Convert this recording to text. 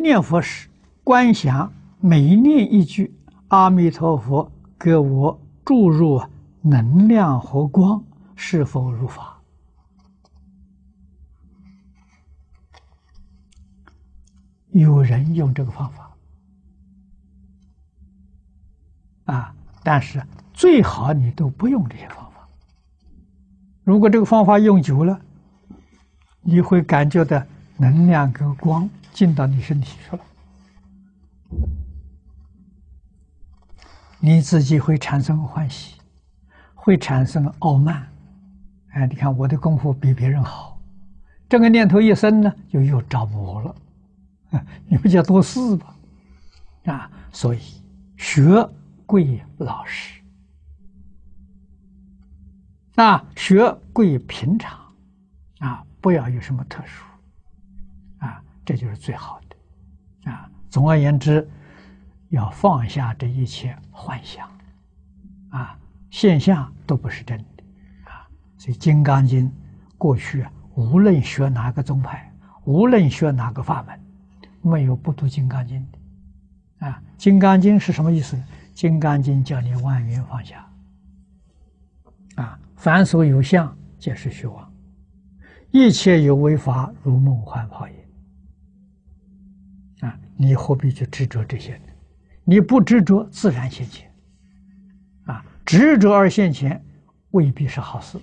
念佛时，观想每念一句“阿弥陀佛”，给我注入能量和光，是否如法？有人用这个方法啊，但是最好你都不用这些方法。如果这个方法用久了，你会感觉到能量跟光进到你身体去了，你自己会产生欢喜，会产生傲慢。哎，你看我的功夫比别人好，这个念头一生呢，就又找我了。你不叫多事吧？啊，所以学贵老实，啊，学贵平常，啊，不要有什么特殊，这就是最好的，啊，总而言之，要放下这一切幻想，啊，现象都不是真的，啊，所以《金刚经》过去啊，无论学哪个宗派，无论学哪个法门。没有不读《金刚经》的，啊，《金刚经》是什么意思？《金刚经》叫你万缘放下，啊，凡所有相，皆是虚妄，一切有为法，如梦幻泡影，啊，你何必去执着这些呢？你不执着，自然现前，啊，执着而现前，未必是好事。